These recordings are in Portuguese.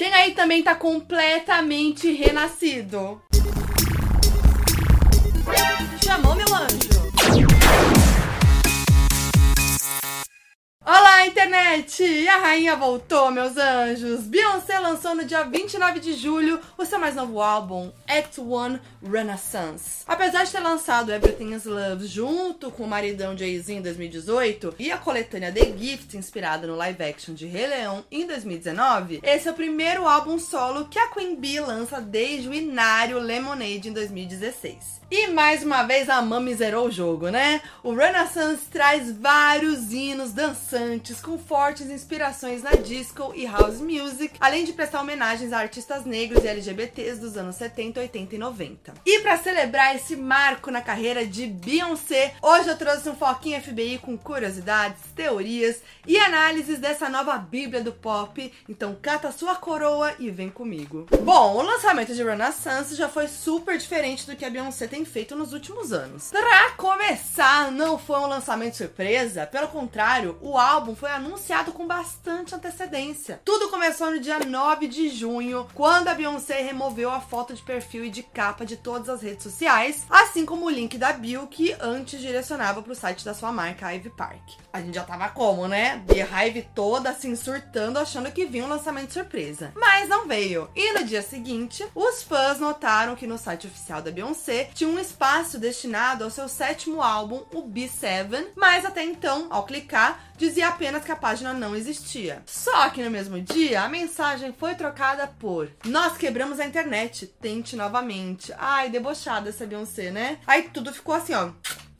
Quem aí também tá completamente renascido? Chamou, meu anjo? Olá, internet! E a rainha voltou, meus anjos! Beyoncé lançou no dia 29 de julho o seu mais novo álbum, Act One Renaissance. Apesar de ter lançado Everything is Love junto com o maridão Jay-Z em 2018 e a coletânea The Gift, inspirada no live action de Rei Leão em 2019, esse é o primeiro álbum solo que a Queen Bee lança desde o inário Lemonade em 2016. E mais uma vez a Mami zerou o jogo, né? O Renaissance traz vários hinos dançantes com fortes inspirações na disco e house music, além de prestar homenagens a artistas negros e LGBTs dos anos 70, 80 e 90. E para celebrar esse marco na carreira de Beyoncé, hoje eu trouxe um foquinho FBI com curiosidades, teorias e análises dessa nova bíblia do pop. Então cata sua coroa e vem comigo. Bom, o lançamento de Renaissance já foi super diferente do que a Beyoncé tem feito nos últimos anos. Pra começar, não foi um lançamento surpresa, pelo contrário, o álbum foi anunciado com bastante antecedência. Tudo começou no dia 9 de junho, quando a Beyoncé removeu a foto de perfil e de capa de todas as redes sociais, assim como o link da bio que antes direcionava para o site da sua marca Ivy Park. A gente já tava como, né? Beehive toda assim surtando, achando que vinha um lançamento surpresa. Mas não veio. E no dia seguinte, os fãs notaram que no site oficial da Beyoncé tinha um espaço destinado ao seu sétimo álbum, o B7, mas até então, ao clicar, dizia apenas que a página não existia. Só que no mesmo dia, a mensagem foi trocada por Nós quebramos a internet, tente novamente. Ai, debochada essa Beyoncé, né? Aí tudo ficou assim, ó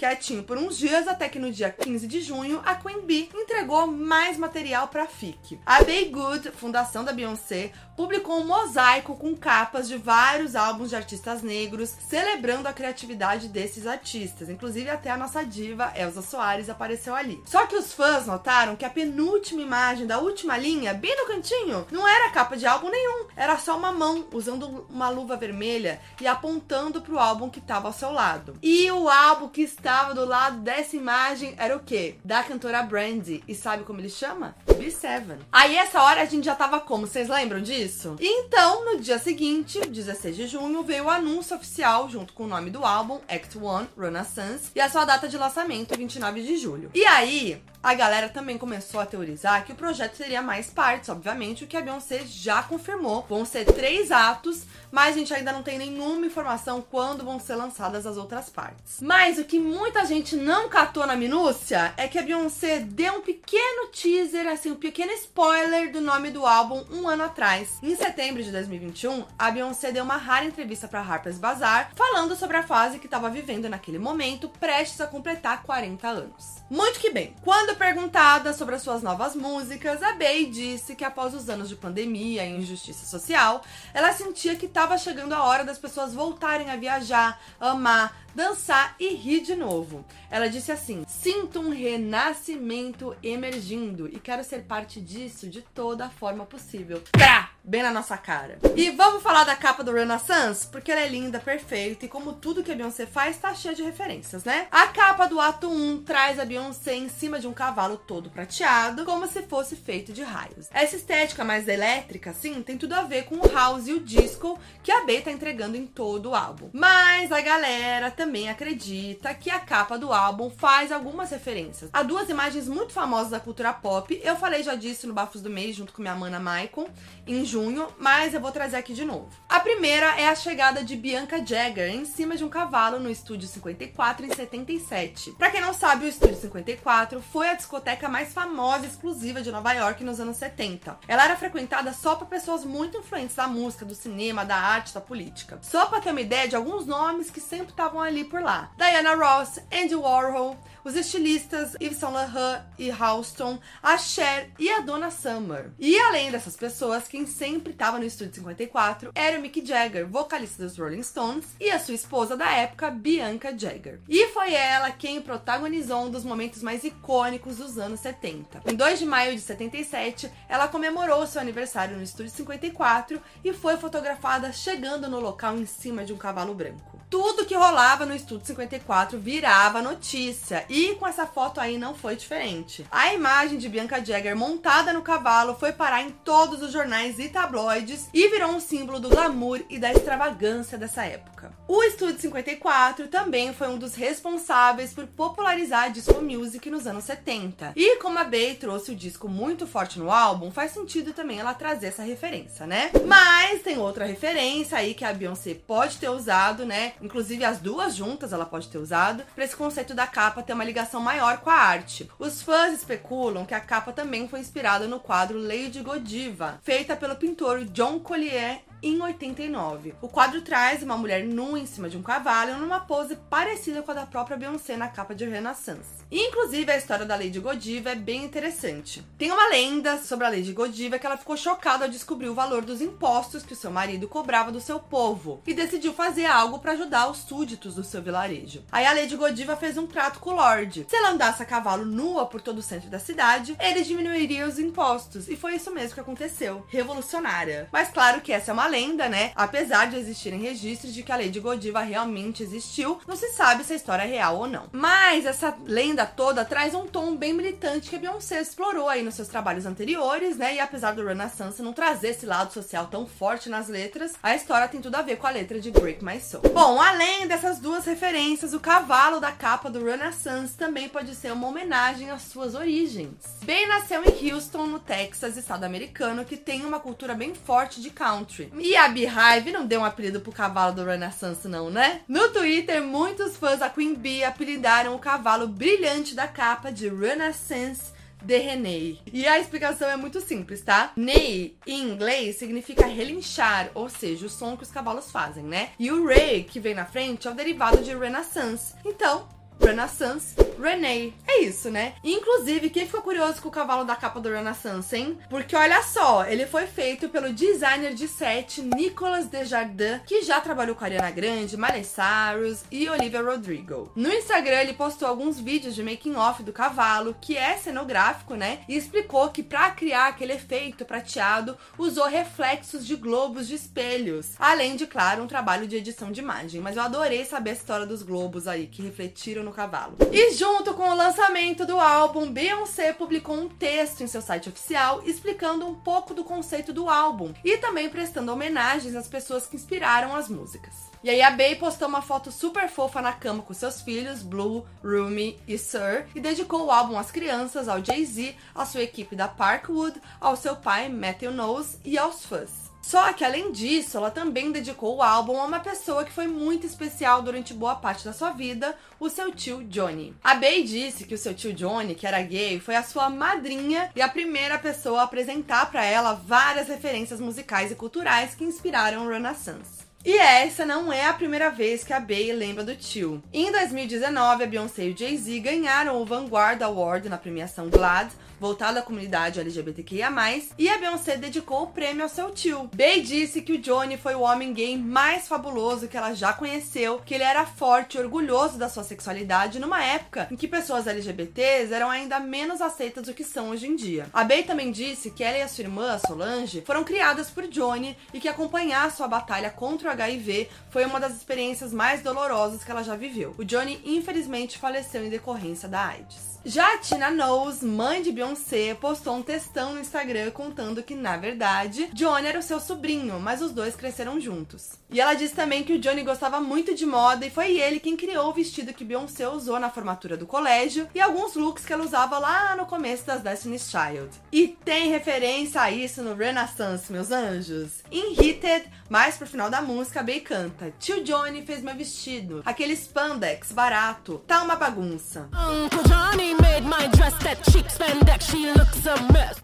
quietinho por uns dias, até que no dia 15 de junho, a Queen Bee entregou mais material para FIC. A Bay Good, fundação da Beyoncé, publicou um mosaico com capas de vários álbuns de artistas negros, celebrando a criatividade desses artistas. Inclusive, até a nossa diva Elsa Soares apareceu ali. Só que os fãs notaram que a penúltima imagem da última linha, bem no cantinho, não era capa de álbum nenhum. Era só uma mão usando uma luva vermelha e apontando para o álbum que estava ao seu lado. E o álbum que estava do lado dessa imagem era o quê? Da cantora Brandy. E sabe como ele chama? B7. Aí essa hora a gente já tava como? Vocês lembram disso? Isso. Então, no dia seguinte, 16 de junho, veio o anúncio oficial junto com o nome do álbum, Act One Renaissance, e a sua data de lançamento, 29 de julho. E aí, a galera também começou a teorizar que o projeto teria mais partes, obviamente, o que a Beyoncé já confirmou. Vão ser três atos, mas a gente ainda não tem nenhuma informação quando vão ser lançadas as outras partes. Mas o que muita gente não catou na minúcia é que a Beyoncé deu um pequeno teaser, assim, um pequeno spoiler do nome do álbum um ano atrás. Em setembro de 2021, a Beyoncé deu uma rara entrevista para Harper's Bazaar, falando sobre a fase que estava vivendo naquele momento, prestes a completar 40 anos. Muito que bem. Quando perguntada sobre as suas novas músicas, a Bey disse que após os anos de pandemia e injustiça social, ela sentia que estava chegando a hora das pessoas voltarem a viajar, amar, dançar e rir de novo. Ela disse assim: Sinto um renascimento emergindo e quero ser parte disso de toda a forma possível. Trá! Bem na nossa cara. E vamos falar da capa do Renaissance? Porque ela é linda, perfeita e como tudo que a Beyoncé faz, tá cheia de referências, né? A capa do ato 1 traz a Beyoncé em cima de um cavalo todo prateado, como se fosse feito de raios. Essa estética mais elétrica, assim, tem tudo a ver com o house e o disco que a Bey tá entregando em todo o álbum. Mas a galera também acredita que a capa do álbum faz algumas referências a duas imagens muito famosas da cultura pop. Eu falei já disso no Bafos do Mês, junto com minha mana Maicon, em junho, mas eu vou trazer aqui de novo. A primeira é a chegada de Bianca Jagger em cima de um cavalo no Estúdio 54 em 77. Para quem não sabe, o Estúdio 54 foi a discoteca mais famosa e exclusiva de Nova York nos anos 70. Ela era frequentada só por pessoas muito influentes da música, do cinema, da arte, da política. Só para ter uma ideia de alguns nomes que sempre estavam ali por lá. Diana Ross, Andy Warhol, os estilistas Yves Saint Laurent e Halston, a Cher e a Donna Summer. E além dessas pessoas, quem sempre estava no estúdio 54 era o Mick Jagger, vocalista dos Rolling Stones, e a sua esposa da época, Bianca Jagger. E foi ela quem protagonizou um dos momentos mais icônicos dos anos 70. Em 2 de maio de 77, ela comemorou seu aniversário no estúdio 54 e foi fotografada chegando no local em cima de um cavalo branco. Tudo que rolava no Estúdio 54 virava notícia e com essa foto aí não foi diferente. A imagem de Bianca Jagger montada no cavalo foi parar em todos os jornais e tabloides e virou um símbolo do glamour e da extravagância dessa época. O Estúdio 54 também foi um dos responsáveis por popularizar a disco music nos anos 70. E como a Bey trouxe o disco muito forte no álbum, faz sentido também ela trazer essa referência, né? Mas tem outra referência aí que a Beyoncé pode ter usado, né? Inclusive as duas juntas ela pode ter usado, para esse conceito da capa ter uma ligação maior com a arte. Os fãs especulam que a capa também foi inspirada no quadro Lady Godiva, feita pelo pintor John Collier em 89. O quadro traz uma mulher nua em cima de um cavalo numa pose parecida com a da própria Beyoncé na capa de Renaissance. Inclusive, a história da Lady Godiva é bem interessante. Tem uma lenda sobre a Lady Godiva que ela ficou chocada ao descobrir o valor dos impostos que o seu marido cobrava do seu povo e decidiu fazer algo para ajudar os súditos do seu vilarejo. Aí a Lady Godiva fez um trato com o Lorde. Se ela andasse a cavalo nua por todo o centro da cidade, ele diminuiria os impostos. E foi isso mesmo que aconteceu. Revolucionária. Mas claro que essa é uma lenda, né? Apesar de existirem registros de que a Lady Godiva realmente existiu, não se sabe se a história é real ou não. Mas essa lenda toda traz um tom bem militante que a Beyoncé explorou aí nos seus trabalhos anteriores, né? E apesar do Renaissance não trazer esse lado social tão forte nas letras, a história tem tudo a ver com a letra de Break My Soul. Bom, além dessas duas referências, o cavalo da capa do Renaissance também pode ser uma homenagem às suas origens. Bey nasceu em Houston, no Texas, estado americano, que tem uma cultura bem forte de country. E a Beehive não deu um apelido pro cavalo do Renaissance, não, né? No Twitter, muitos fãs da Queen Bee apelidaram o cavalo brilhante da capa de Renaissance de René. E a explicação é muito simples, tá? Ney, em inglês, significa relinchar, ou seja, o som que os cavalos fazem, né? E o Ray, que vem na frente, é o derivado de Renaissance. Então, Renaissance, Renee. É isso, né? Inclusive, quem ficou curioso com o cavalo da capa do Renaissance, hein? Porque olha só, ele foi feito pelo designer de set Nicolas Desjardins, que já trabalhou com Ariana Grande, Miley Cyrus e Olivia Rodrigo. No Instagram, ele postou alguns vídeos de making off do cavalo, que é cenográfico, né? E explicou que para criar aquele efeito prateado, usou reflexos de globos de espelhos, além de, claro, um trabalho de edição de imagem. Mas eu adorei saber a história dos globos aí que refletiram no cavalo. E junto com o lançamento do álbum, Beyoncé publicou um texto em seu site oficial explicando um pouco do conceito do álbum e também prestando homenagens às pessoas que inspiraram as músicas. E aí a Bey postou uma foto super fofa na cama com seus filhos, Blue, Rumi e Sir, e dedicou o álbum às crianças, ao Jay-Z, à sua equipe da Parkwood, ao seu pai, Matthew Knowles, e aos fãs. Só que além disso, ela também dedicou o álbum a uma pessoa que foi muito especial durante boa parte da sua vida, o seu tio Johnny. A Bey disse que o seu tio Johnny, que era gay, foi a sua madrinha e a primeira pessoa a apresentar para ela várias referências musicais e culturais que inspiraram Renaissance. E essa não é a primeira vez que a Bey lembra do tio. Em 2019, a Beyoncé e o Jay-Z ganharam o Vanguard Award na premiação GLAAD, voltada à comunidade LGBTQIA+, e a Beyoncé dedicou o prêmio ao seu tio. Bey disse que o Johnny foi o homem gay mais fabuloso que ela já conheceu, que ele era forte e orgulhoso da sua sexualidade numa época em que pessoas LGBTs eram ainda menos aceitas do que são hoje em dia. A Bey também disse que ela e a sua irmã, Solange, foram criadas por Johnny e que acompanhar sua batalha contra o HIV foi uma das experiências mais dolorosas que ela já viveu. O Johnny, infelizmente, faleceu em decorrência da AIDS. Já a Tina Knowles, mãe de Beyoncé, postou um textão no Instagram contando que, na verdade, Johnny era o seu sobrinho, mas os dois cresceram juntos. E ela disse também que o Johnny gostava muito de moda e foi ele quem criou o vestido que Beyoncé usou na formatura do colégio e alguns looks que ela usava lá no começo das Destiny's Child. E tem referência a isso no Renaissance, meus anjos. Em Heated, mais pro final da música, a Bey canta: Tio Johnny fez meu vestido, aquele spandex barato, tá uma bagunça. Uncle Johnny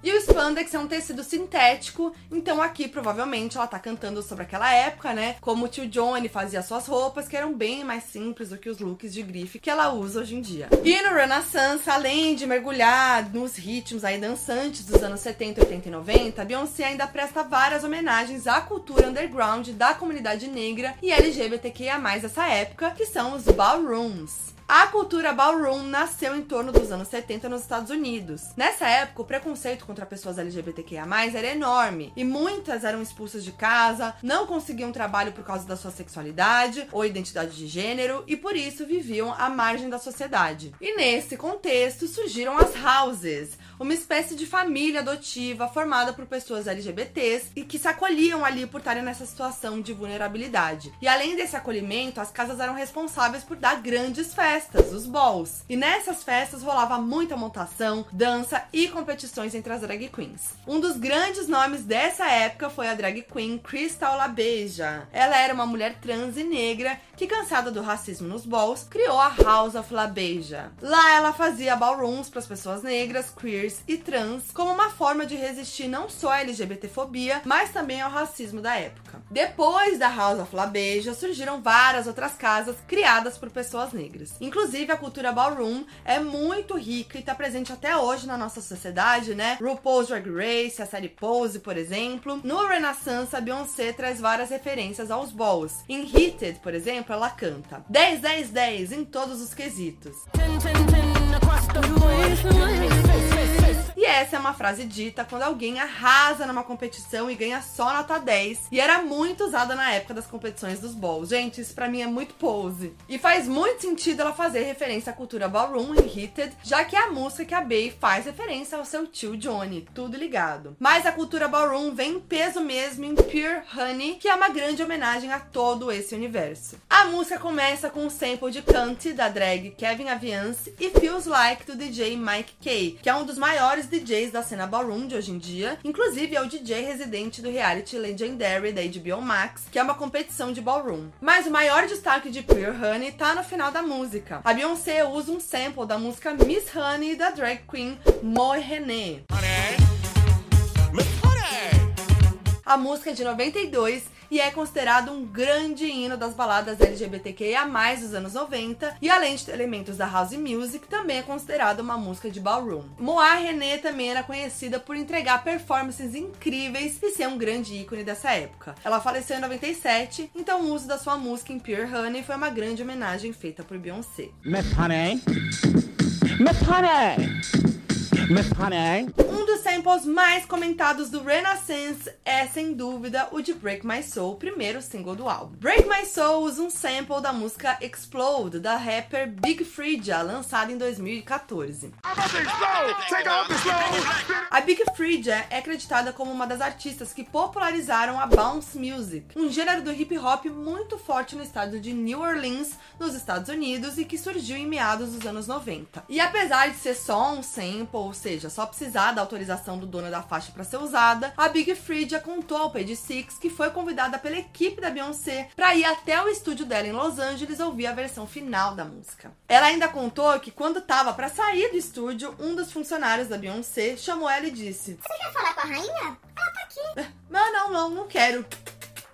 e o spandex é um tecido sintético, então aqui provavelmente ela tá cantando sobre aquela época, né? Como o tio Johnny fazia suas roupas, que eram bem mais simples do que os looks de grife que ela usa hoje em dia. E no Renaissance, além de mergulhar nos ritmos aí dançantes dos anos 70, 80 e 90, Beyoncé ainda presta várias homenagens à cultura underground da comunidade negra e LGBTQIA+, dessa época, que são os ballrooms. A cultura ballroom nasceu em torno dos anos 70 nos Estados Unidos. Nessa época, o preconceito contra pessoas LGBTQIA+, era enorme, e muitas eram expulsas de casa, não conseguiam trabalho por causa da sua sexualidade ou identidade de gênero, e por isso viviam à margem da sociedade. E nesse contexto surgiram as houses, uma espécie de família adotiva formada por pessoas LGBTs e que se acolhiam ali por estarem nessa situação de vulnerabilidade. E além desse acolhimento, as casas eram responsáveis por dar grandes festas, os balls. E nessas festas rolava muita montação, dança e competições entre as drag queens. Um dos grandes nomes dessa época foi a drag queen Crystal LaBeija. Ela era uma mulher trans e negra que, cansada do racismo nos balls, criou a House of LaBeija. Lá ela fazia ballrooms para as pessoas negras, queers e trans como uma forma de resistir não só à LGBTfobia, mas também ao racismo da época. Depois da House of LaBeija, surgiram várias outras casas criadas por pessoas negras. Inclusive, a cultura ballroom é muito rica e está presente até hoje na nossa sociedade, né? RuPaul's Drag Race, a série Pose, por exemplo. No Renaissance, a Beyoncé traz várias referências aos balls. Em Heated, por exemplo, ela canta 10, 10, 10 em todos os quesitos. E essa é uma frase dita quando alguém arrasa numa competição e ganha só nota 10. E era muito usada na época das competições dos balls. Gente, isso pra mim é muito pose. E faz muito sentido ela fazer referência à cultura ballroom em Heated, já que é a música que a Bey faz referência ao seu tio Johnny. Tudo ligado. Mas a cultura ballroom vem em peso mesmo em Pure Honey, que é uma grande homenagem a todo esse universo. A música começa com um sample de Cante da drag Kevin Aviance e Feels Like do DJ Mike Kay, que é um dos maiores DJs da cena ballroom de hoje em dia. Inclusive é o DJ residente do reality Legendary da HBO Max, que é uma competição de ballroom. Mas o maior destaque de Pure Honey tá no final da música. A Beyoncé usa um sample da música Miss Honey da drag queen Moe René. A música é de 92 e é considerado um grande hino das baladas LGBTQIA+, dos anos 90, e além de elementos da house music, também é considerado uma música de ballroom. Moa René também era conhecida por entregar performances incríveis e ser um grande ícone dessa época. Ela faleceu em 97, então o uso da sua música em Pure Honey foi uma grande homenagem feita por Beyoncé. Miss Honey? Miss Honey? Honey? Um dos samples mais comentados do Renaissance é, sem dúvida, o de Break My Soul, primeiro single do álbum. Break My Soul usa um sample da música Explode, da rapper Big Freedia, lançada em 2014. A Big Freedia é acreditada como uma das artistas que popularizaram a bounce music, um gênero do hip hop muito forte no estado de New Orleans, nos Estados Unidos, e que surgiu em meados dos anos 90. E apesar de ser só um sample, seja, só precisar da autorização do dono da faixa para ser usada, a Big Freedia contou ao Page Six que foi convidada pela equipe da Beyoncé para ir até o estúdio dela em Los Angeles ouvir a versão final da música. Ela ainda contou que quando tava para sair do estúdio, um dos funcionários da Beyoncé chamou ela e disse: Você quer falar com a rainha? Ela tá aqui. Não, não, não, não quero.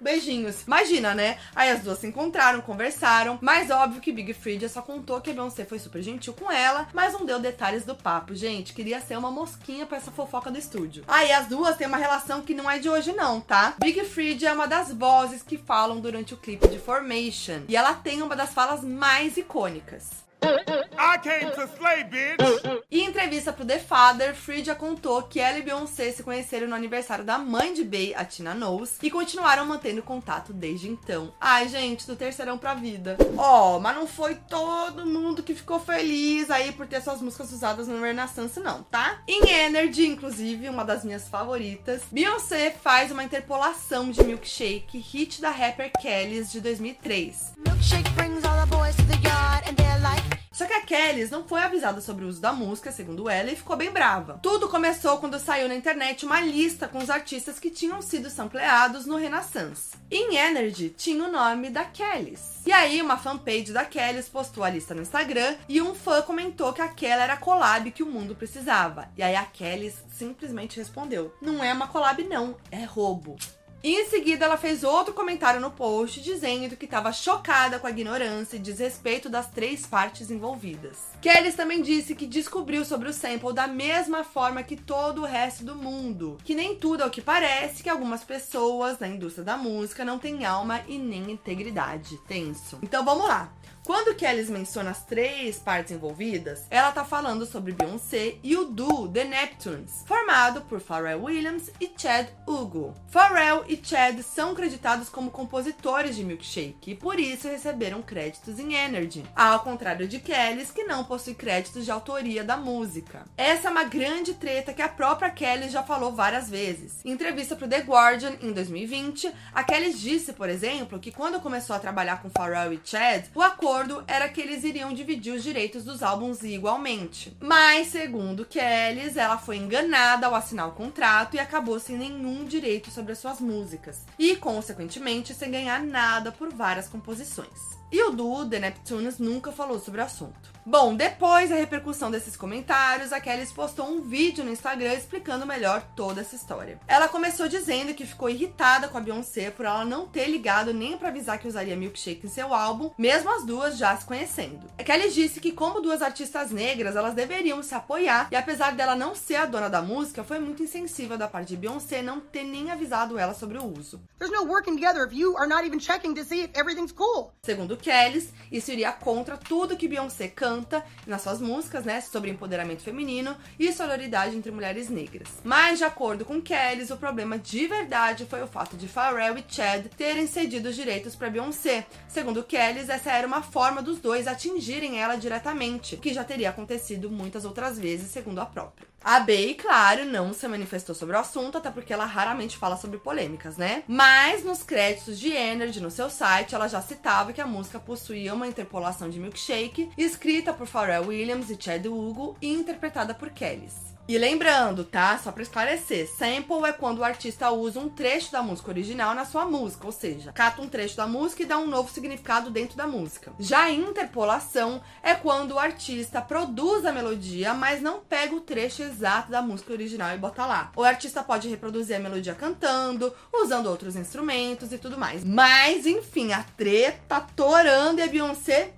Beijinhos. Imagina, né? Aí as duas se encontraram, conversaram. Mas óbvio que Big Freedia só contou que a Beyoncé foi super gentil com ela, mas não deu detalhes do papo. Gente, queria ser uma mosquinha pra essa fofoca do estúdio. Aí as duas têm uma relação que não é de hoje, não, tá? Big Freedia é uma das vozes que falam durante o clipe de Formation. E ela tem uma das falas mais icônicas. I came to slay, bitch. E em entrevista pro The Father, Freedia contou que ela e Beyoncé se conheceram no aniversário da mãe de Bey, a Tina Knowles, e continuaram mantendo contato desde então. Ai, gente, do terceirão pra vida. Ó, oh, mas não foi todo mundo que ficou feliz aí por ter suas músicas usadas no Renaissance, não, tá? Em Energy, inclusive, uma das minhas favoritas, Beyoncé faz uma interpolação de Milkshake, hit da rapper Kellys de 2003. Milkshake brings all the boys to the yard and they're like só que a Kellys não foi avisada sobre o uso da música, segundo ela, e ficou bem brava. Tudo começou quando saiu na internet uma lista com os artistas que tinham sido sampleados no Renaissance. Em Energy tinha o nome da Kellys. E aí, uma fanpage da Kellys postou a lista no Instagram e um fã comentou que aquela era a collab que o mundo precisava. E aí a Kellys simplesmente respondeu: Não é uma collab, não, é roubo. E em seguida ela fez outro comentário no post dizendo que estava chocada com a ignorância e desrespeito das três partes envolvidas. Kellys também disse que descobriu sobre o sample da mesma forma que todo o resto do mundo, que nem tudo é o que parece, que algumas pessoas na indústria da música não têm alma e nem integridade. Tenso. Então vamos lá. Quando Kelly menciona as três partes envolvidas, ela tá falando sobre Beyoncé e o duo The Neptunes, formado por Pharrell Williams e Chad Hugo. Pharrell e Chad são creditados como compositores de Milkshake e por isso receberam créditos em Energy, ao contrário de Kelly, que não possui créditos de autoria da música. Essa é uma grande treta que a própria Kelly já falou várias vezes. Em entrevista para o The Guardian em 2020, a Kelly disse, por exemplo, que quando começou a trabalhar com Pharrell e Chad, o acordo era que eles iriam dividir os direitos dos álbuns igualmente. Mas, segundo Kelly, ela foi enganada ao assinar o contrato e acabou sem nenhum direito sobre as suas músicas, e, consequentemente, sem ganhar nada por várias composições. E o duo The Neptunes nunca falou sobre o assunto. Bom, depois da repercussão desses comentários, a Kelly postou um vídeo no Instagram explicando melhor toda essa história. Ela começou dizendo que ficou irritada com a Beyoncé por ela não ter ligado nem para avisar que usaria milkshake em seu álbum, mesmo as duas já se conhecendo. A Kelly disse que, como duas artistas negras, elas deveriam se apoiar e, apesar dela não ser a dona da música, foi muito insensível da parte de Beyoncé não ter nem avisado ela sobre o uso. There's no working together if you are not even checking to see if everything's cool. Segundo Kelly, isso iria contra tudo que Beyoncé canta nas suas músicas, né, sobre empoderamento feminino e sororidade entre mulheres negras. Mas, de acordo com Kelly, o problema de verdade foi o fato de Pharrell e Chad terem cedido os direitos para Beyoncé. Segundo Kelly, essa era uma forma dos dois atingirem ela diretamente, que já teria acontecido muitas outras vezes, segundo a própria. A Bey, claro, não se manifestou sobre o assunto, até porque ela raramente fala sobre polêmicas, né? Mas nos créditos de Energy no seu site, ela já citava que a música possuía uma interpolação de milkshake, escrita por Pharrell Williams e Chad Hugo e interpretada por Kellys. E lembrando, tá? Só para esclarecer, sample é quando o artista usa um trecho da música original na sua música, ou seja, cata um trecho da música e dá um novo significado dentro da música. Já interpolação é quando o artista produz a melodia, mas não pega o trecho exato da música original e bota lá. O artista pode reproduzir a melodia cantando, usando outros instrumentos e tudo mais. Mas, enfim, a treta torando e a Beyoncé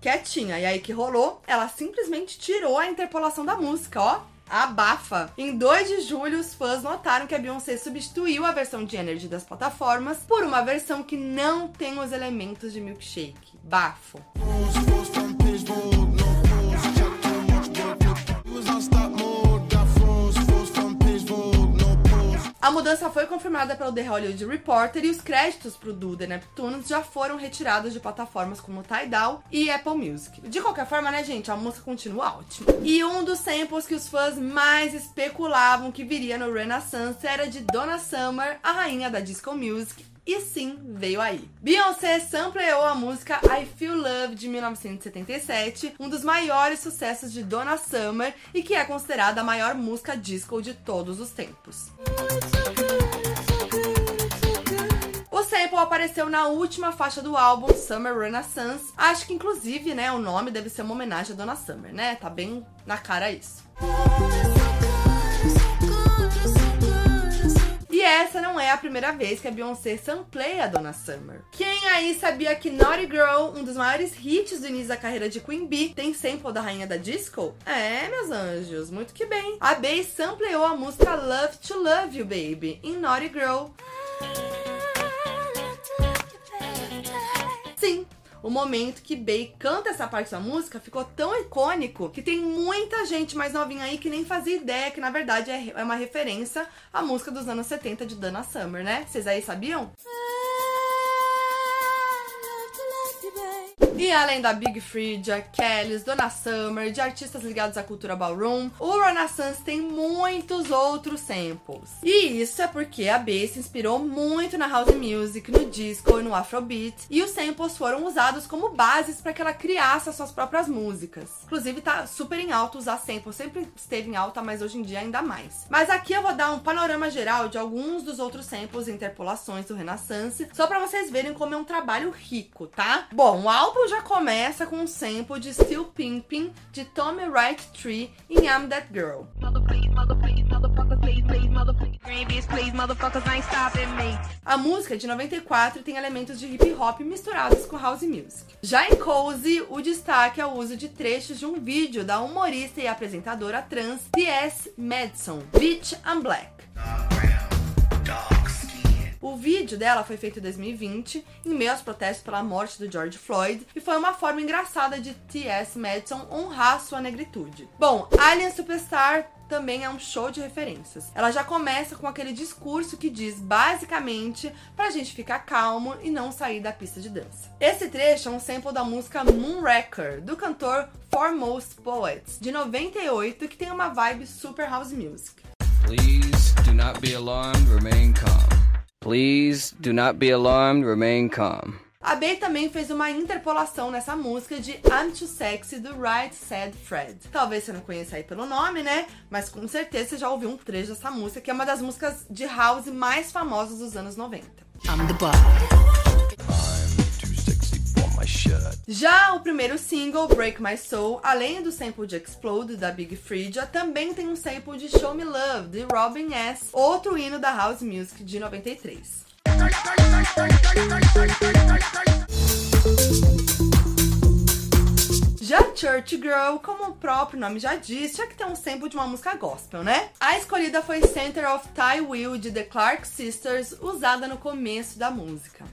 quietinha. E aí que rolou? Ela simplesmente tirou a interpolação da música, ó abafa. Em 2 de julho, os fãs notaram que a Beyoncé substituiu a versão de Energy das plataformas por uma versão que não tem os elementos de milkshake. Bafo. A mudança foi confirmada pelo The Hollywood Reporter e os créditos pro Do The Neptunes já foram retirados de plataformas como Tidal e Apple Music. De qualquer forma, né, gente, a música continua ótima. E um dos samples que os fãs mais especulavam que viria no Renaissance era de Donna Summer, a rainha da disco music, e sim, veio aí. Beyoncé sampleou a música I Feel Love de 1977, um dos maiores sucessos de Donna Summer e que é considerada a maior música disco de todos os tempos. O sample apareceu na última faixa do álbum Summer Renaissance. Acho que inclusive, né, o nome deve ser uma homenagem a Donna Summer, né? Tá bem na cara isso. Essa não é a primeira vez que a Beyoncé sampleia a Donna Summer. Quem aí sabia que Naughty Girl, um dos maiores hits do início da carreira de Queen Bee, tem sample da rainha da disco? É, meus anjos, muito que bem. A Bey sampleou a música Love to Love You Baby em Naughty Girl. O momento que Bey canta essa parte da música ficou tão icônico que tem muita gente mais novinha aí que nem fazia ideia que na verdade é, é uma referência à música dos anos 70 de Dana Summer, né? Vocês aí sabiam? E além da Big Free, Kellys, Donna Summer, de artistas ligados à cultura ballroom, o Renaissance tem muitos outros samples. E isso é porque a B se inspirou muito na house music, no disco e no afrobeat, e os samples foram usados como bases para que ela criasse as suas próprias músicas. Inclusive tá super em alta usar samples, sempre esteve em alta, mas hoje em dia ainda mais. Mas aqui eu vou dar um panorama geral de alguns dos outros samples e interpolações do Renaissance, só para vocês verem como é um trabalho rico, tá? Bom, o álbum já começa com um sample de Still Pimpin' de Tommy Wright Tree em I'm That Girl. A música de 94 tem elementos de hip hop misturados com house music. Já em Cozy, o destaque é o uso de trechos de um vídeo da humorista e apresentadora trans T.S. Madison, Bitch I'm Black. O vídeo dela foi feito em 2020, em meio aos protestos pela morte do George Floyd, e foi uma forma engraçada de T.S. Madison honrar sua negritude. Bom, Alien Superstar também é um show de referências. Ela já começa com aquele discurso que diz basicamente pra gente ficar calmo e não sair da pista de dança. Esse trecho é um sample da música Moonraker, do cantor Foremost Poets, de 98, que tem uma vibe super house music. Please do not be alarmed, remain calm. Please do not be alarmed, remain calm. A Bey também fez uma interpolação nessa música de I'm Too Sexy do Right Said Fred. Talvez você não conheça aí pelo nome, né? Mas com certeza você já ouviu um trecho dessa música, que é uma das músicas de house mais famosas dos anos 90. I'm the boss. Shirt. Já o primeiro single, Break My Soul, além do sample de Explode da Big Freedia, também tem um sample de Show Me Love de Robin S., outro hino da house music de 93. Já Church Girl, como o próprio nome já diz, tinha que ter um sample de uma música gospel, né? A escolhida foi Center of Ty Will de The Clark Sisters, usada no começo da música.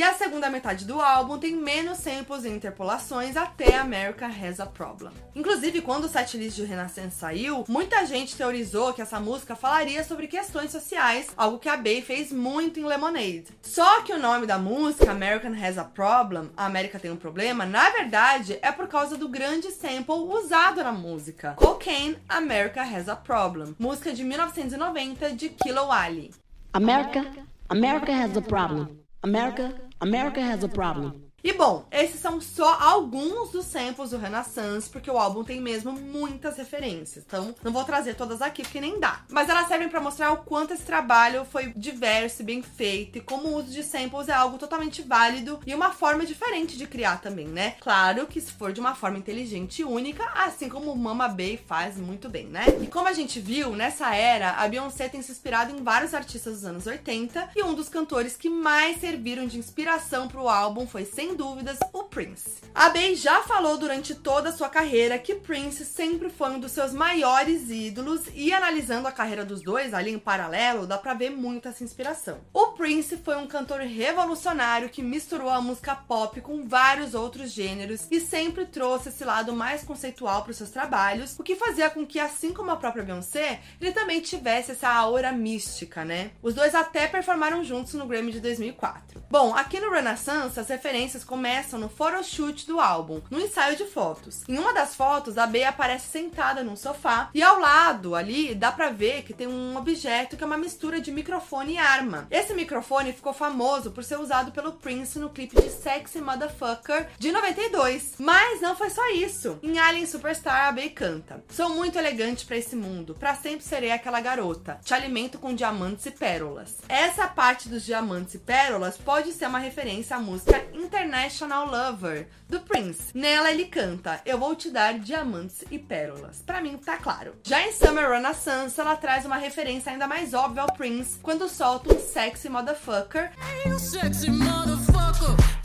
E a segunda metade do álbum tem menos samples e interpolações até America Has a Problem. Inclusive, quando o setlist de Renaissance saiu, muita gente teorizou que essa música falaria sobre questões sociais, algo que a Bey fez muito em Lemonade. Só que o nome da música, American Has a Problem, a América tem um problema, na verdade é por causa do grande sample usado na música. Cocaine, America Has a Problem, música de 1990 de Kilo Ali. America, America has a problem. America, America has a problem. E bom, esses são só alguns dos samples do Renaissance, porque o álbum tem mesmo muitas referências. Então, não vou trazer todas aqui porque nem dá. Mas elas servem para mostrar o quanto esse trabalho foi diverso e bem feito, e como o uso de samples é algo totalmente válido e uma forma diferente de criar também, né? Claro que se for de uma forma inteligente e única, assim como Mama Bay faz muito bem, né? E como a gente viu, nessa era, a Beyoncé tem se inspirado em vários artistas dos anos 80, e um dos cantores que mais serviram de inspiração para o álbum foi, sem dúvidas, o Prince. A Bey já falou durante toda a sua carreira que Prince sempre foi um dos seus maiores ídolos e analisando a carreira dos dois ali em paralelo, dá pra ver muito essa inspiração. O Prince foi um cantor revolucionário que misturou a música pop com vários outros gêneros e sempre trouxe esse lado mais conceitual para os seus trabalhos, o que fazia com que, assim como a própria Beyoncé, ele também tivesse essa aura mística, né? Os dois até performaram juntos no Grammy de 2004. Bom, aqui no Renaissance, as referências começam no photoshoot do álbum, no ensaio de fotos. Em uma das fotos, a Bey aparece sentada num sofá e ao lado ali dá pra ver que tem um objeto que é uma mistura de microfone e arma. Esse microfone ficou famoso por ser usado pelo Prince no clipe de Sexy Motherfucker de 92. Mas não foi só isso. Em Alien Superstar, a Bey canta: Sou muito elegante pra esse mundo, pra sempre serei aquela garota. Te alimento com diamantes e pérolas. Essa parte dos diamantes e pérolas pode ser uma referência à música International Lover do Prince. Nela ele canta: Eu vou te dar diamantes e pérolas. Pra mim tá claro. Já em Summer Renaissance, ela traz uma referência ainda mais óbvia ao Prince quando solta um sexy motherfucker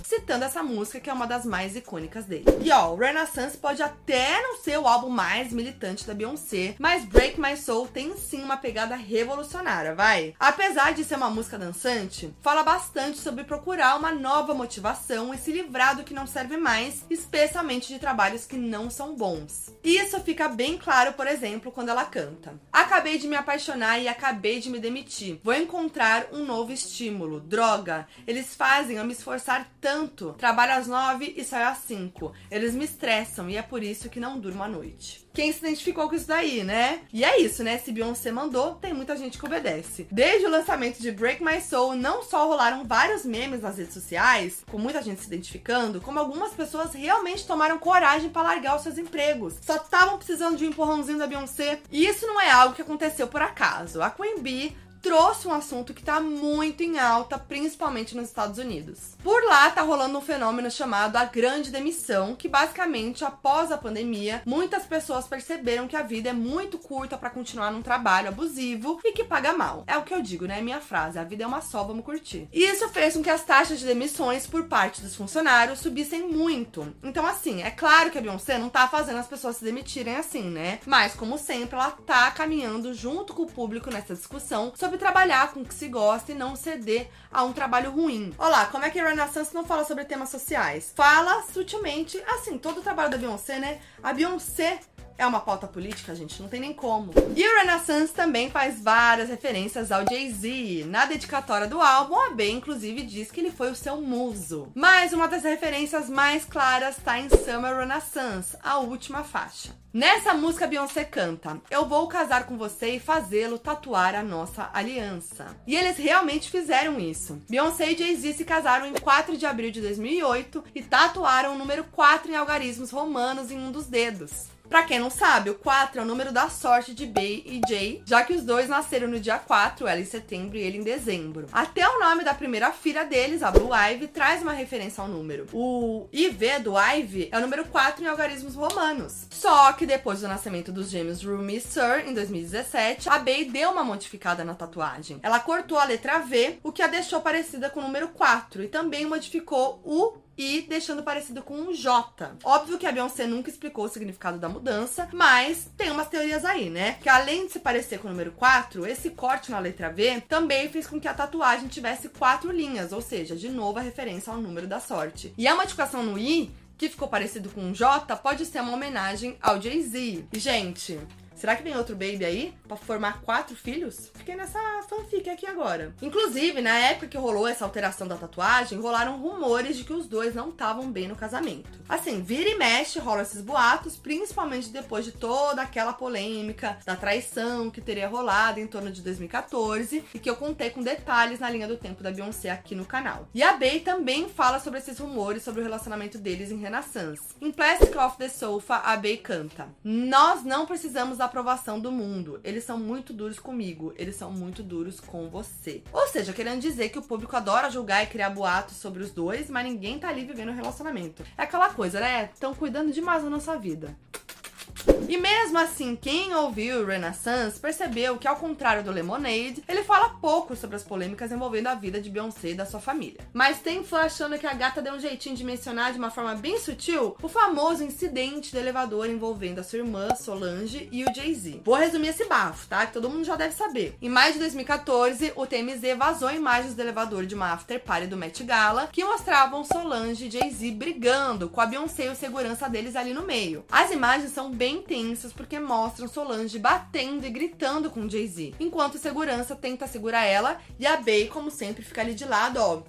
citando essa música que é uma das mais icônicas dele. E ó, o Renaissance pode até não ser o álbum mais militante da Beyoncé, mas Break My Soul tem sim uma pegada revolucionária, vai? Apesar de ser uma música dançante, fala bastante sobre procurar uma nova motivação e se livrar do que não serve mais, especialmente de trabalhos que não são bons. Isso fica bem claro, por exemplo, quando ela canta: Acabei de me apaixonar e acabei de me demitir. Vou encontrar um novo estímulo, droga. Eles fazem eu me esforçar tanto. Trabalho às nove e saio às cinco. Eles me estressam e é por isso que não durmo à noite. Quem se identificou com isso daí, né? E é isso, né? Se Beyoncé mandou, tem muita gente que obedece. Desde o lançamento de Break My Soul, não só rolaram vários memes nas redes sociais, com muita gente se identificando, como algumas pessoas realmente tomaram coragem para largar os seus empregos. Só estavam precisando de um empurrãozinho da Beyoncé. E isso não é algo que aconteceu por acaso. A Queen Bee trouxe um assunto que tá muito em alta, principalmente nos Estados Unidos. Por lá tá rolando um fenômeno chamado a grande demissão, que basicamente após a pandemia, muitas pessoas perceberam que a vida é muito curta para continuar num trabalho abusivo e que paga mal. É o que eu digo, né? Minha frase, a vida é uma só, vamos curtir. E isso fez com que as taxas de demissões por parte dos funcionários subissem muito. Então assim, é claro que a Beyoncé não tá fazendo as pessoas se demitirem assim, né? Mas como sempre, ela tá caminhando junto com o público nessa discussão sobre trabalhar com o que se gosta e não ceder a um trabalho ruim. Olá, como é que a Renaissance não fala sobre temas sociais? Fala sutilmente, assim, todo o trabalho da Beyoncé, né? A Beyoncé é uma pauta política, gente, não tem nem como. E o Renaissance também faz várias referências ao Jay-Z. Na dedicatória do álbum, a B inclusive diz que ele foi o seu muso. Mas uma das referências mais claras está em Summer Renaissance, a última faixa. Nessa música, Beyoncé canta: Eu vou casar com você e fazê-lo tatuar a nossa aliança. E eles realmente fizeram isso. Beyoncé e Jay-Z se casaram em 4 de abril de 2008 e tatuaram o número 4 em algarismos romanos em um dos dedos. Pra quem não sabe, o 4 é o número da sorte de Bey e Jay, já que os dois nasceram no dia 4, ela em setembro e ele em dezembro. Até o nome da primeira filha deles, a Blue Ivy, traz uma referência ao número. O IV do Ivy é o número 4 em algarismos romanos. Só que depois do nascimento dos gêmeos Rumi e Sir, em 2017, a Bey deu uma modificada na tatuagem. Ela cortou a letra V, o que a deixou parecida com o número 4, e também modificou o e deixando parecido com um J. Óbvio que a Beyoncé nunca explicou o significado da mudança, mas tem umas teorias aí, né? Que além de se parecer com o número 4, esse corte na letra V também fez com que a tatuagem tivesse quatro linhas, ou seja, de novo a referência ao número da sorte. E a modificação no I que ficou parecido com um J, pode ser uma homenagem ao Jay-Z. Gente, Será que vem outro baby aí para formar quatro filhos? Fiquei nessa fanfic aqui agora. Inclusive, na época que rolou essa alteração da tatuagem, rolaram rumores de que os dois não estavam bem no casamento. Assim, vira e mexe rolam esses boatos, principalmente depois de toda aquela polêmica da traição que teria rolado em torno de 2014 e que eu contei com detalhes na linha do tempo da Beyoncé aqui no canal. E a Bey também fala sobre esses rumores sobre o relacionamento deles em Renaissance. Em Plastic Off the Sofa, a Bey canta: Nós não precisamos da aprovação do mundo. Eles são muito duros comigo, eles são muito duros com você. Ou seja, querendo dizer que o público adora julgar e criar boatos sobre os dois, mas ninguém tá ali vivendo um relacionamento. É aquela coisa, né? Estão cuidando demais da nossa vida. E mesmo assim, quem ouviu Renaissance percebeu que, ao contrário do Lemonade, ele fala pouco sobre as polêmicas envolvendo a vida de Beyoncé e da sua família. Mas tem fã achando que a gata deu um jeitinho de mencionar de uma forma bem sutil o famoso incidente do elevador envolvendo a sua irmã Solange e o Jay-Z. Vou resumir esse bafo, tá? Que todo mundo já deve saber. Em maio de 2014, o TMZ vazou imagens do elevador de uma after party do Met Gala que mostravam Solange e Jay-Z brigando com a Beyoncé e o segurança deles ali no meio. As imagens são bem intensas porque mostram Solange batendo e gritando com Jay-Z, enquanto segurança tenta segurar ela e a Bey, como sempre, fica ali de lado, ó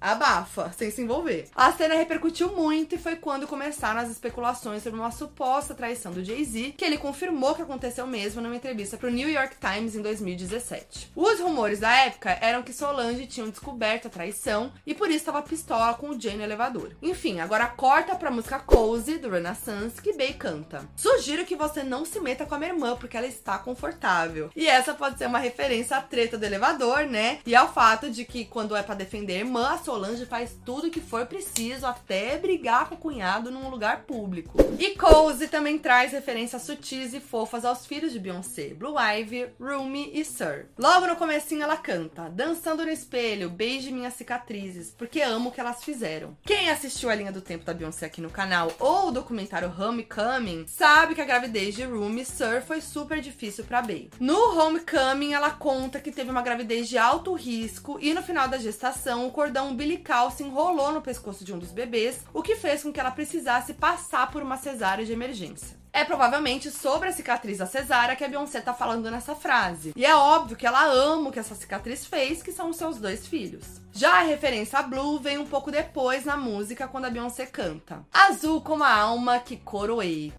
abafa, sem se envolver. A cena repercutiu muito e foi quando começaram as especulações sobre uma suposta traição do Jay-Z, que ele confirmou que aconteceu mesmo numa entrevista para o New York Times em 2017. Os rumores da época eram que Solange tinha descoberto a traição e por isso estava pistola com o Jay no elevador. Enfim, agora corta pra música Cozy, do Renaissance, que Bey canta. Sugiro que você não se meta com a minha irmã, porque ela está confortável. E essa pode ser uma referência à treta do elevador, né? E ao fato de que quando é para defender a irmã, a Solange faz tudo que for preciso, até brigar com o cunhado num lugar público. E Cozy também traz referências sutis e fofas aos filhos de Beyoncé, Blue Ivy, Rumi e Sir. Logo no comecinho ela canta, dançando no espelho, beije minhas cicatrizes, porque amo o que elas fizeram. Quem assistiu a linha do tempo da Beyoncé aqui no canal ou o documentário Homecoming, sabe que a gravidez de Rumi e Sir foi super difícil para Bey. No Homecoming ela conta que teve uma gravidez de alto risco e no final da gestação o cordão umbilical se enrolou no pescoço de um dos bebês, o que fez com que ela precisasse passar por uma cesárea de emergência. É provavelmente sobre a cicatriz da cesárea que a Beyoncé tá falando nessa frase. E é óbvio que ela ama o que essa cicatriz fez, que são os seus dois filhos. Já a referência a Blue vem um pouco depois na música, quando a Beyoncé canta. Azul como a alma que coroei.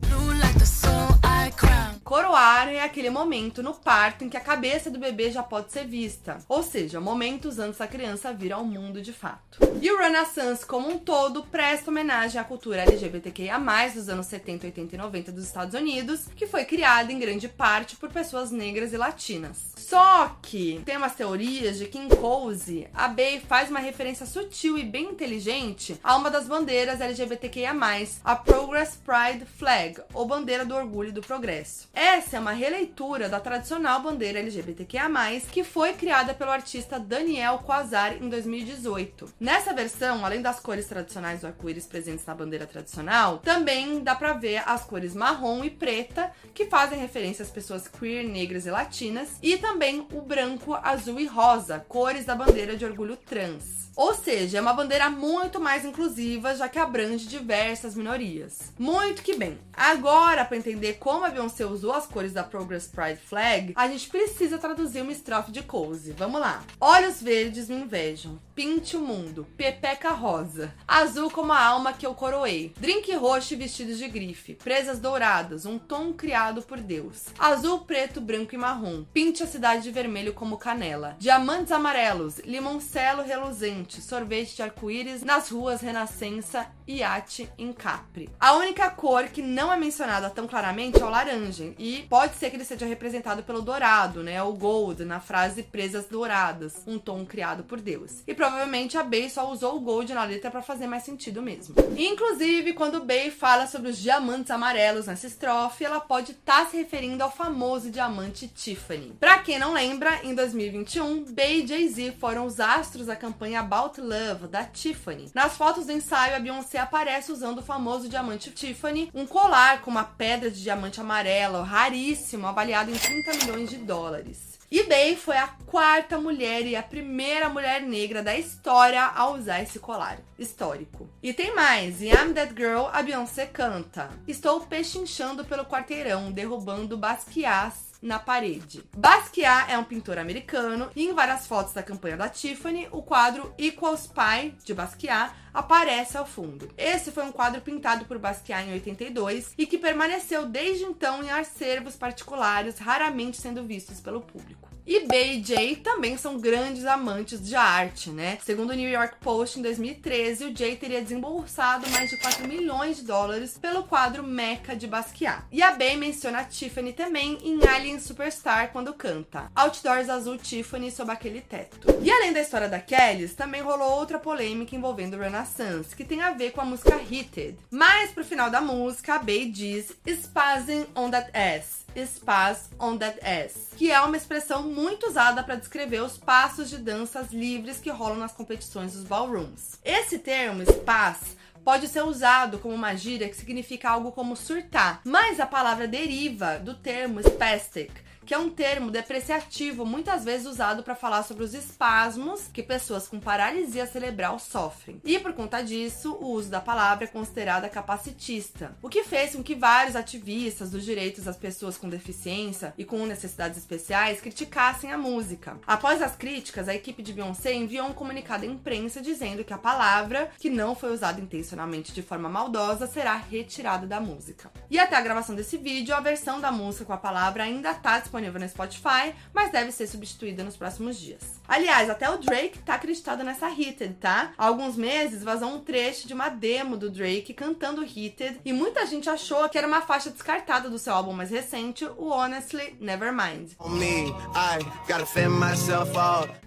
Coroar é aquele momento no parto em que a cabeça do bebê já pode ser vista, ou seja, momentos antes da criança vir ao mundo de fato. E o Renaissance como um todo presta homenagem à cultura LGBTQIA+, dos anos 70, 80 e 90 dos Estados Unidos, que foi criada em grande parte por pessoas negras e latinas. Só que tem umas teorias de que em Cozy, a Bey faz uma referência sutil e bem inteligente a uma das bandeiras LGBTQIA+, a Progress Pride Flag, ou bandeira do orgulho e do progresso. Essa é uma releitura da tradicional bandeira LGBTQIA+, que foi criada pelo artista Daniel Quasar em 2018. Nessa versão, além das cores tradicionais do arco-íris presentes na bandeira tradicional, também dá pra ver as cores marrom e preta, que fazem referência às pessoas queer, negras e latinas, e também o branco, azul e rosa, cores da bandeira de orgulho trans. Ou seja, é uma bandeira muito mais inclusiva, já que abrange diversas minorias. Muito que bem. Agora, para entender como a Beyoncé usou as cores da Progress Pride Flag, a gente precisa traduzir uma estrofe de Cozy. Vamos lá. Olhos verdes me invejam, pinte o mundo, pepeca rosa, azul como a alma que eu coroei, drink roxo e vestidos de grife, presas douradas, um tom criado por Deus, azul, preto, branco e marrom, pinte a cidade de vermelho como canela, diamantes amarelos, limoncelo reluzente, sorvete de arco-íris nas ruas Renascença, Iate em Capri. A única cor que não é mencionada tão claramente é o laranja, e pode ser que ele seja representado pelo dourado, né? O gold, na frase presas douradas, um tom criado por Deus. E provavelmente a Bey só usou o gold na letra para fazer mais sentido mesmo. Inclusive, quando Bey fala sobre os diamantes amarelos nessa estrofe, ela pode estar tá se referindo ao famoso diamante Tiffany. Para quem não lembra, em 2021, Bey e Jay-Z foram os astros da campanha Love, da Tiffany. Nas fotos do ensaio, a Beyoncé aparece usando o famoso diamante Tiffany, um colar com uma pedra de diamante amarelo, raríssimo, avaliado em 30 milhões de dólares. E Bey foi a quarta mulher e a primeira mulher negra da história a usar esse colar histórico. E tem mais, em I'm That Girl, a Beyoncé canta: Estou pechinchando pelo quarteirão, derrubando Basquiat na parede. Basquiat é um pintor americano e em várias fotos da campanha da Tiffany, o quadro Equals Pie de Basquiat aparece ao fundo. Esse foi um quadro pintado por Basquiat em 82 e que permaneceu desde então em acervos particulares, raramente sendo vistos pelo público. E Bey e Jay também são grandes amantes de arte, né? Segundo o New York Post, em 2013, o Jay teria desembolsado mais de 4 milhões de dólares pelo quadro Mecha de Basquiat. E a Bey menciona a Tiffany também em Alien Superstar quando canta Outdoors Azul Tiffany sob aquele teto. E além da história da Kellys, também rolou outra polêmica envolvendo Renaissance, que tem a ver com a música Heated. Mas pro final da música, a Bey diz Spazzing on that ass Spaz on that ass, que é uma expressão muito usada para descrever os passos de danças livres que rolam nas competições dos ballrooms. Esse termo, spaz, pode ser usado como uma gíria que significa algo como surtar, mas a palavra deriva do termo spastic, que é um termo depreciativo muitas vezes usado para falar sobre os espasmos que pessoas com paralisia cerebral sofrem. E por conta disso, o uso da palavra é considerada capacitista, o que fez com que vários ativistas dos direitos das pessoas com deficiência e com necessidades especiais criticassem a música. Após as críticas, a equipe de Beyoncé enviou um comunicado à imprensa dizendo que a palavra, que não foi usada intencionalmente de forma maldosa, será retirada da música. E até a gravação desse vídeo, a versão da música com a palavra ainda está disponível disponível no Spotify, mas deve ser substituída nos próximos dias. Aliás, até o Drake tá acreditado nessa Heated, tá? Há alguns meses vazou um trecho de uma demo do Drake cantando Heated e muita gente achou que era uma faixa descartada do seu álbum mais recente, o Honestly Nevermind.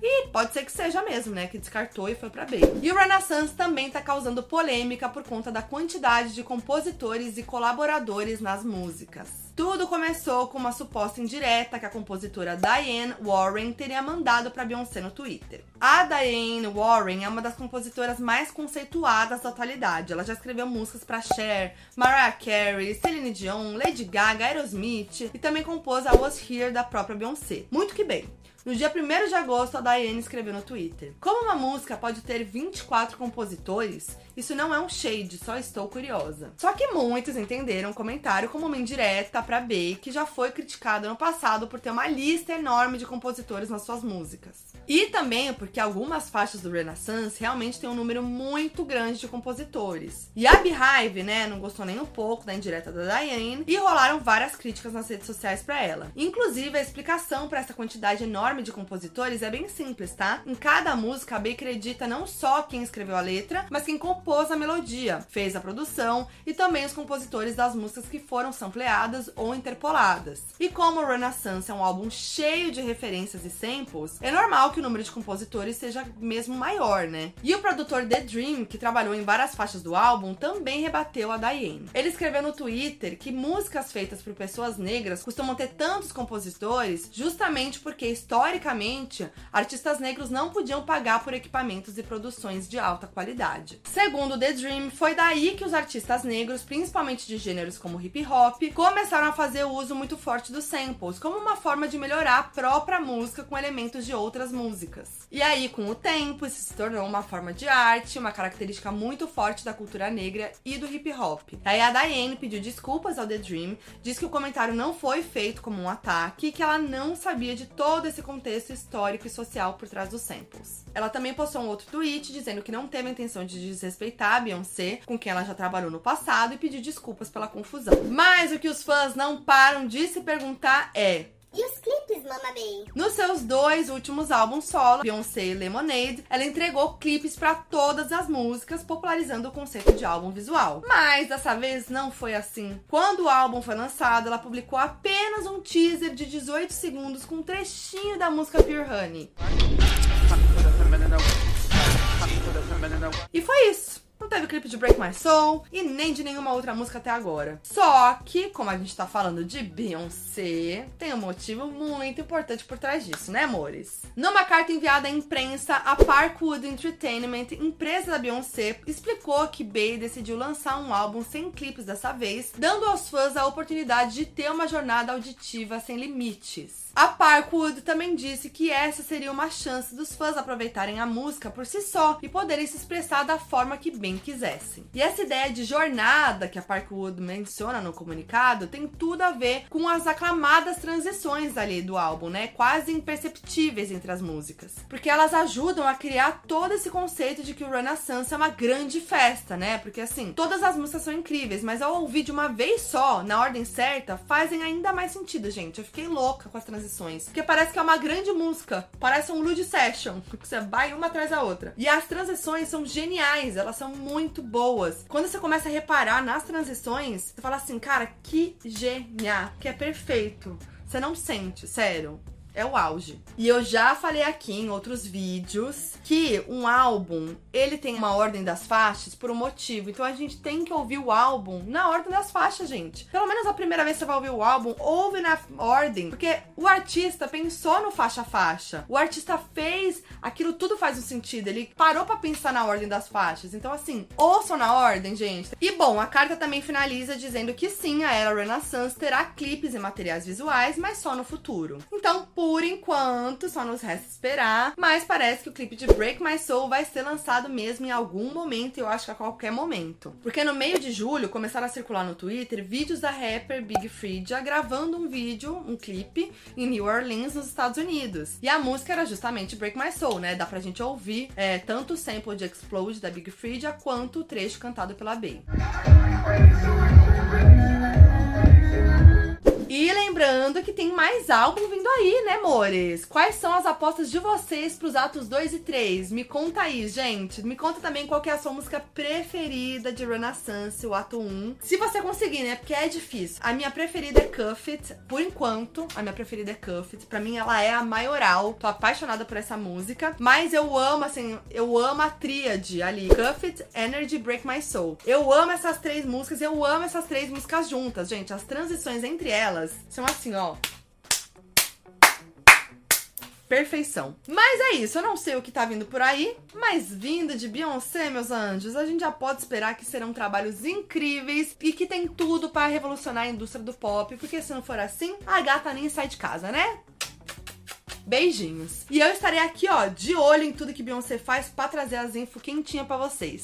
E pode ser que seja mesmo, né? Que descartou e foi pra bem. E o Renaissance também tá causando polêmica por conta da quantidade de compositores e colaboradores nas músicas. Tudo começou com uma suposta indireta que a compositora Diane Warren teria mandado para Beyoncé no Twitter. A Diane Warren é uma das compositoras mais conceituadas da atualidade. Ela já escreveu músicas para Cher, Mariah Carey, Celine Dion, Lady Gaga, Aerosmith e também compôs a Was Here da própria Beyoncé. Muito que bem. No dia 1 de agosto, a Diane escreveu no Twitter: Como uma música pode ter 24 compositores, isso não é um shade, só estou curiosa. Só que muitos entenderam o comentário como uma indireta pra B, que já foi criticada no passado por ter uma lista enorme de compositores nas suas músicas. E também porque algumas faixas do Renaissance realmente têm um número muito grande de compositores. E a Beehive, né, não gostou nem um pouco da indireta da Diane e rolaram várias críticas nas redes sociais para ela. Inclusive, a explicação para essa quantidade enorme de compositores é bem simples, tá? Em cada música, a B acredita não só quem escreveu a letra, mas quem compôs a melodia, fez a produção e também os compositores das músicas que foram sampleadas ou interpoladas. E como o Renaissance é um álbum cheio de referências e samples, é normal que o número de compositores seja mesmo maior, né? E o produtor The Dream, que trabalhou em várias faixas do álbum, também rebateu a Diane. Ele escreveu no Twitter que músicas feitas por pessoas negras costumam ter tantos compositores justamente porque, historicamente, artistas negros não podiam pagar por equipamentos e produções de alta qualidade. Segundo The Dream, foi daí que os artistas negros, principalmente de gêneros como hip hop, começaram a fazer uso muito forte dos samples, como uma forma de melhorar a própria música com elementos de outras músicas músicas. E aí, com o tempo, isso se tornou uma forma de arte, uma característica muito forte da cultura negra e do hip hop. Aí a Diane pediu desculpas ao The Dream, disse que o comentário não foi feito como um ataque e que ela não sabia de todo esse contexto histórico e social por trás dos samples. Ela também postou um outro tweet dizendo que não teve a intenção de desrespeitar a Beyoncé, com quem ela já trabalhou no passado, e pediu desculpas pela confusão. Mas o que os fãs não param de se perguntar é: E os clipes, Mama? Nos seus dois últimos álbuns solo, Beyoncé e Lemonade, ela entregou clipes para todas as músicas, popularizando o conceito de álbum visual. Mas dessa vez não foi assim. Quando o álbum foi lançado, ela publicou apenas um teaser de 18 segundos com um trechinho da música Pure Honey. E foi isso. Não teve clipe de Break My Soul e nem de nenhuma outra música até agora. Só que, como a gente tá falando de Beyoncé, tem um motivo muito importante por trás disso, né, amores? Numa carta enviada à imprensa, a Parkwood Entertainment, empresa da Beyoncé, explicou que Bey decidiu lançar um álbum sem clipes dessa vez, dando aos fãs a oportunidade de ter uma jornada auditiva sem limites. A Parkwood também disse que essa seria uma chance dos fãs aproveitarem a música por si só e poderem se expressar da forma que bem quisessem. E essa ideia de jornada que a Parkwood menciona no comunicado tem tudo a ver com as aclamadas transições ali do álbum, né? Quase imperceptíveis entre as músicas. Porque elas ajudam a criar todo esse conceito de que o Renaissance é uma grande festa, né? Porque assim, todas as músicas são incríveis, mas ao ouvir de uma vez só, na ordem certa, fazem ainda mais sentido, gente. Eu fiquei louca com as transições transições. Porque parece que é uma grande música. Parece um Lud Session. Que você vai uma atrás da outra. E as transições são geniais. Elas são muito boas. Quando você começa a reparar nas transições, você fala assim, cara, que genial. Que é perfeito. Você não sente, sério é o auge. E eu já falei aqui em outros vídeos que um álbum, ele tem uma ordem das faixas por um motivo. Então a gente tem que ouvir o álbum na ordem das faixas, gente. Pelo menos a primeira vez que você vai ouvir o álbum, ouve na ordem, porque o artista pensou no faixa a faixa. O artista fez aquilo tudo faz um sentido. Ele parou para pensar na ordem das faixas. Então assim, ouçam na ordem, gente. E bom, a carta também finaliza dizendo que sim, a era Renaissance terá clipes e materiais visuais, mas só no futuro. Então, por enquanto, só nos resta esperar. Mas parece que o clipe de Break My Soul vai ser lançado mesmo em algum momento, eu acho que a qualquer momento. Porque no meio de julho começaram a circular no Twitter vídeos da rapper Big Freedia gravando um vídeo, um clipe, em New Orleans, nos Estados Unidos. E a música era justamente Break My Soul, né? Dá pra gente ouvir é, tanto o sample de Explode da Big Freedia quanto o trecho cantado pela Bey. E lembrando que tem mais álbum vindo aí, né, amores? Quais são as apostas de vocês pros atos 2 e 3? Me conta aí, gente. Me conta também qual que é a sua música preferida de Renaissance, o ato 1. Se você conseguir, né? Porque é difícil. A minha preferida é Cuff It. Por enquanto, a minha preferida é Cuff It. Pra mim, ela é a maioral. Tô apaixonada por essa música. Mas eu amo, assim, eu amo a tríade ali. Cuff It, Energy, Break My Soul. Eu amo essas três músicas. Eu amo essas três músicas juntas, gente. As transições entre elas são assim, ó. Perfeição. Mas é isso, eu não sei o que tá vindo por aí, mas vindo de Beyoncé, meus anjos, a gente já pode esperar que serão trabalhos incríveis e que tem tudo para revolucionar a indústria do pop, porque se não for assim, a gata nem sai de casa, né? Beijinhos. E eu estarei aqui, ó, de olho em tudo que Beyoncé faz pra trazer as info quentinha pra vocês.